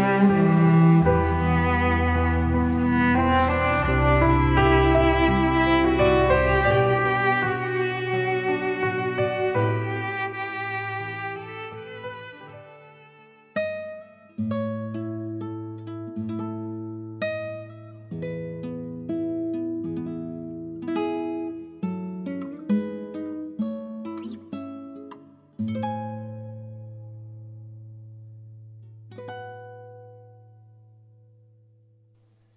Thank.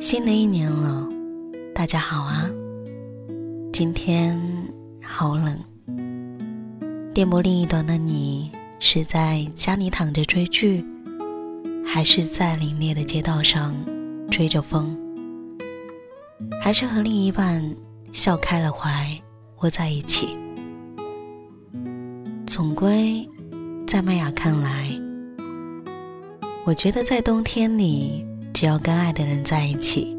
新的一年了，大家好啊！今天好冷。电波另一端的你，是在家里躺着追剧，还是在凛冽的街道上吹着风，还是和另一半笑开了怀，窝在一起？总归，在麦雅看来，我觉得在冬天里。只要跟爱的人在一起，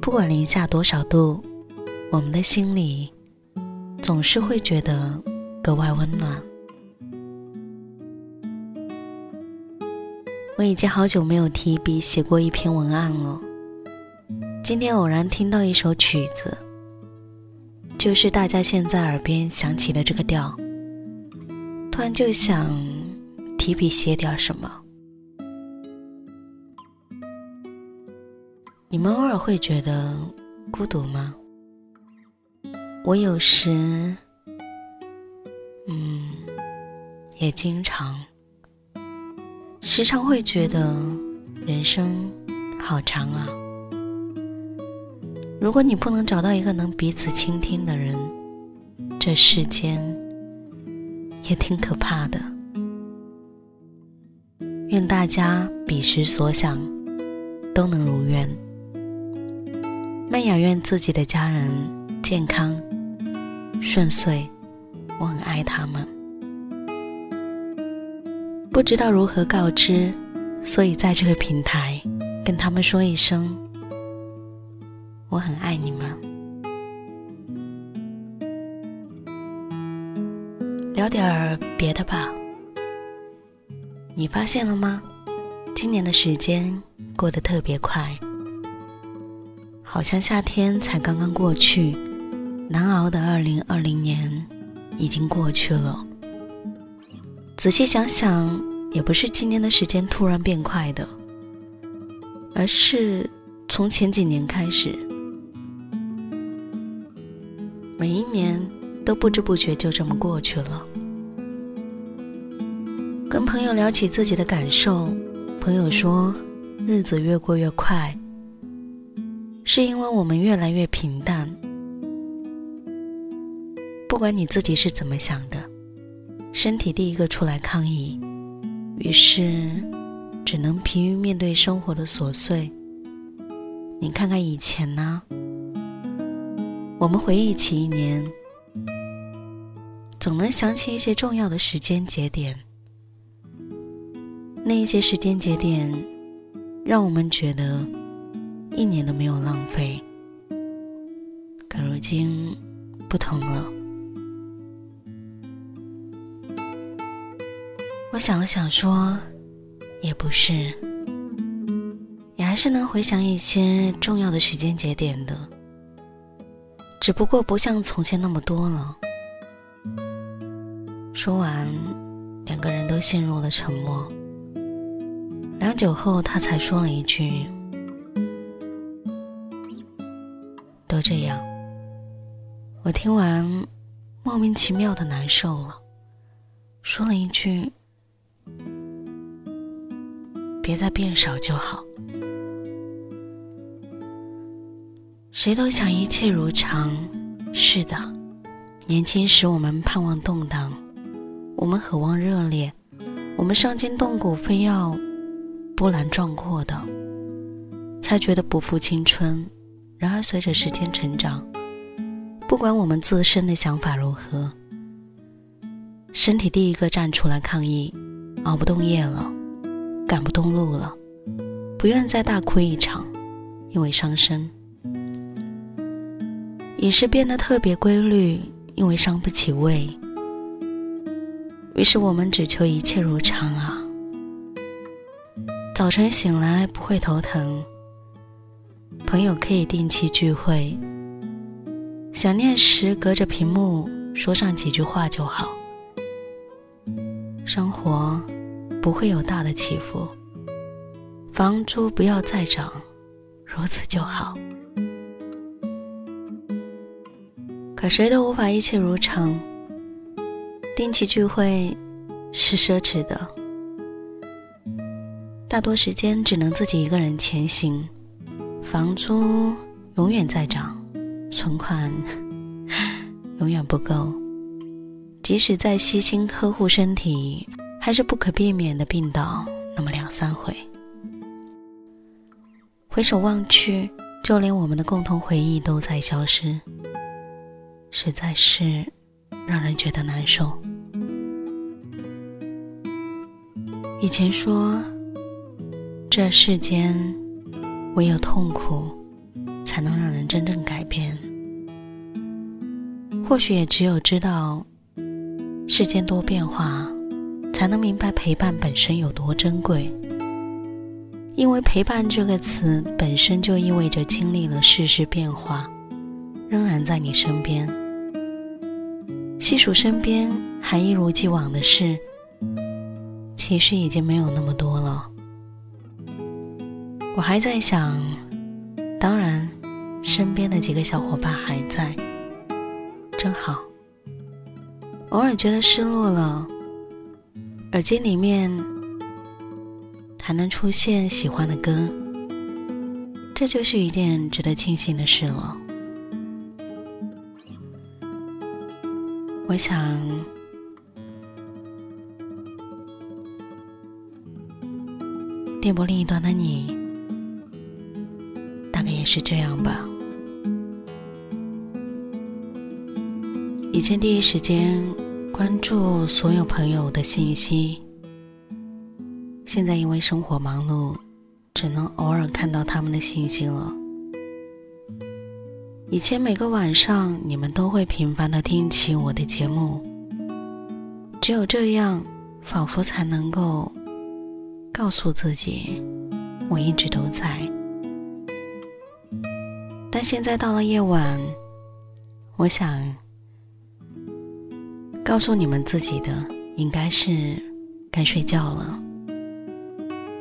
不管零下多少度，我们的心里总是会觉得格外温暖。我已经好久没有提笔写过一篇文案了。今天偶然听到一首曲子，就是大家现在耳边响起的这个调，突然就想提笔写点什么。你们偶尔会觉得孤独吗？我有时，嗯，也经常，时常会觉得人生好长啊。如果你不能找到一个能彼此倾听的人，这世间也挺可怕的。愿大家彼时所想都能如愿。曼雅愿自己的家人健康顺遂，我很爱他们。不知道如何告知，所以在这个平台跟他们说一声，我很爱你们。聊点儿别的吧。你发现了吗？今年的时间过得特别快。好像夏天才刚刚过去，难熬的二零二零年已经过去了。仔细想想，也不是今年的时间突然变快的，而是从前几年开始，每一年都不知不觉就这么过去了。跟朋友聊起自己的感受，朋友说，日子越过越快。是因为我们越来越平淡。不管你自己是怎么想的，身体第一个出来抗议，于是只能疲于面对生活的琐碎。你看看以前呢？我们回忆起一年，总能想起一些重要的时间节点。那一些时间节点，让我们觉得一年都没有浪费。可如今不同了。我想了想，说也不是，也还是能回想一些重要的时间节点的，只不过不像从前那么多了。说完，两个人都陷入了沉默。良久后，他才说了一句：“都这样。”我听完，莫名其妙的难受了，说了一句：“别再变少就好。”谁都想一切如常，是的，年轻时我们盼望动荡，我们渴望热烈，我们伤筋动骨，非要。波澜壮阔的，才觉得不负青春。然而，随着时间成长，不管我们自身的想法如何，身体第一个站出来抗议，熬不动夜了，赶不动路了，不愿再大哭一场，因为伤身。饮食变得特别规律，因为伤不起胃。于是，我们只求一切如常啊。早晨醒来不会头疼，朋友可以定期聚会，想念时隔着屏幕说上几句话就好。生活不会有大的起伏，房租不要再涨，如此就好。可谁都无法一切如常，定期聚会是奢侈的。大多时间只能自己一个人前行，房租永远在涨，存款永远不够。即使再悉心呵护身体，还是不可避免的病倒那么两三回。回首望去，就连我们的共同回忆都在消失，实在是让人觉得难受。以前说。这世间，唯有痛苦，才能让人真正改变。或许也只有知道世间多变化，才能明白陪伴本身有多珍贵。因为陪伴这个词本身就意味着经历了世事变化，仍然在你身边。细数身边还一如既往的事，其实已经没有那么多了。我还在想，当然，身边的几个小伙伴还在，真好。偶尔觉得失落了，耳机里面还能出现喜欢的歌，这就是一件值得庆幸的事了。我想，电波另一端的你。是这样吧。以前第一时间关注所有朋友的信息，现在因为生活忙碌，只能偶尔看到他们的信息了。以前每个晚上你们都会频繁的听起我的节目，只有这样，仿佛才能够告诉自己，我一直都在。但现在到了夜晚，我想告诉你们自己的，应该是该睡觉了。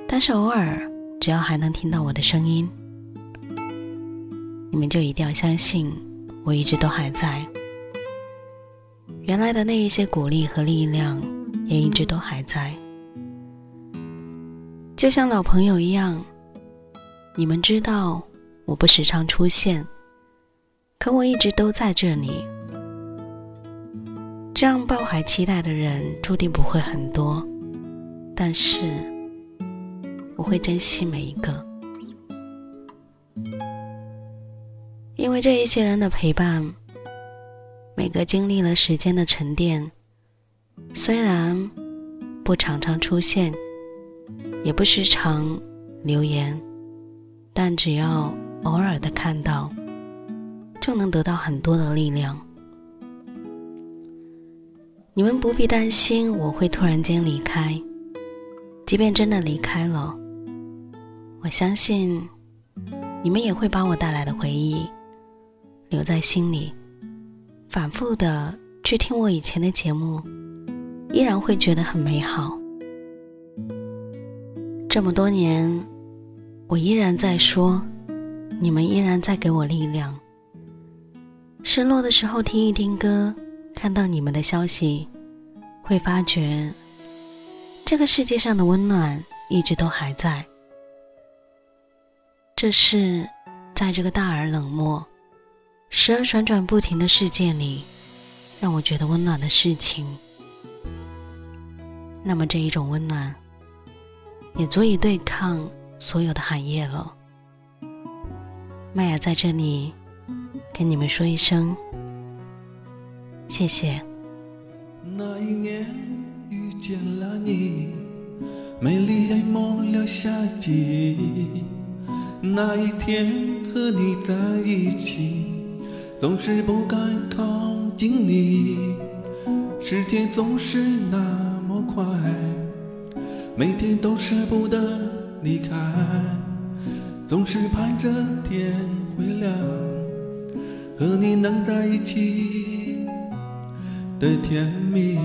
但是偶尔，只要还能听到我的声音，你们就一定要相信，我一直都还在。原来的那一些鼓励和力量，也一直都还在。就像老朋友一样，你们知道。我不时常出现，可我一直都在这里。这样抱怀期待的人注定不会很多，但是我会珍惜每一个，因为这一些人的陪伴，每个经历了时间的沉淀，虽然不常常出现，也不时常留言，但只要偶尔的看到，就能得到很多的力量。你们不必担心我会突然间离开，即便真的离开了，我相信你们也会把我带来的回忆留在心里，反复的去听我以前的节目，依然会觉得很美好。这么多年，我依然在说，你们依然在给我力量。失落的时候听一听歌。看到你们的消息，会发觉这个世界上的温暖一直都还在。这是在这个大而冷漠、时而旋转不停的世界里，让我觉得温暖的事情。那么这一种温暖，也足以对抗所有的寒夜了。麦雅在这里跟你们说一声。谢谢。那一年遇见了你，美丽淹没了夏季。那一天和你在一起，总是不敢靠近你。时间总是那么快，每天都舍不得离开，总是盼着天会亮，和你能在一起。的甜蜜，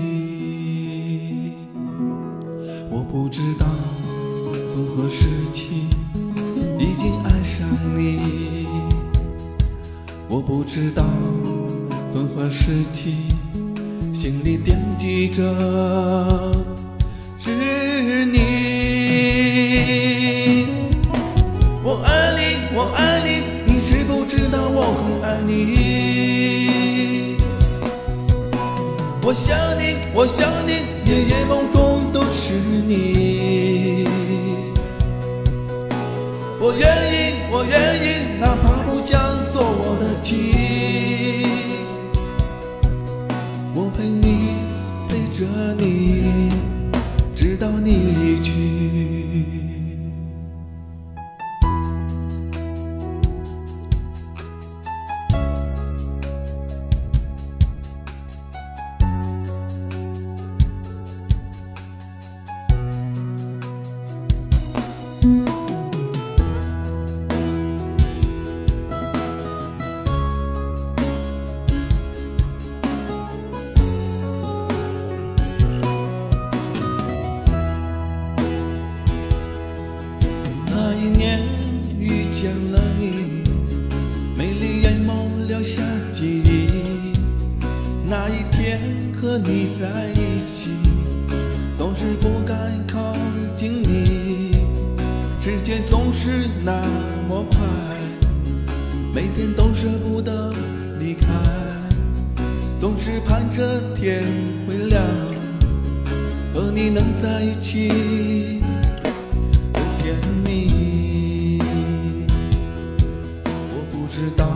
我不知道从何时起已经爱上你，我不知道从何时起心里惦记着你？我想你，我想你，夜夜梦中都是你。我愿意，我愿意，和你在一起，总是不敢靠近你。时间总是那么快，每天都舍不得离开，总是盼着天会亮，和你能在一起的甜蜜。我不知道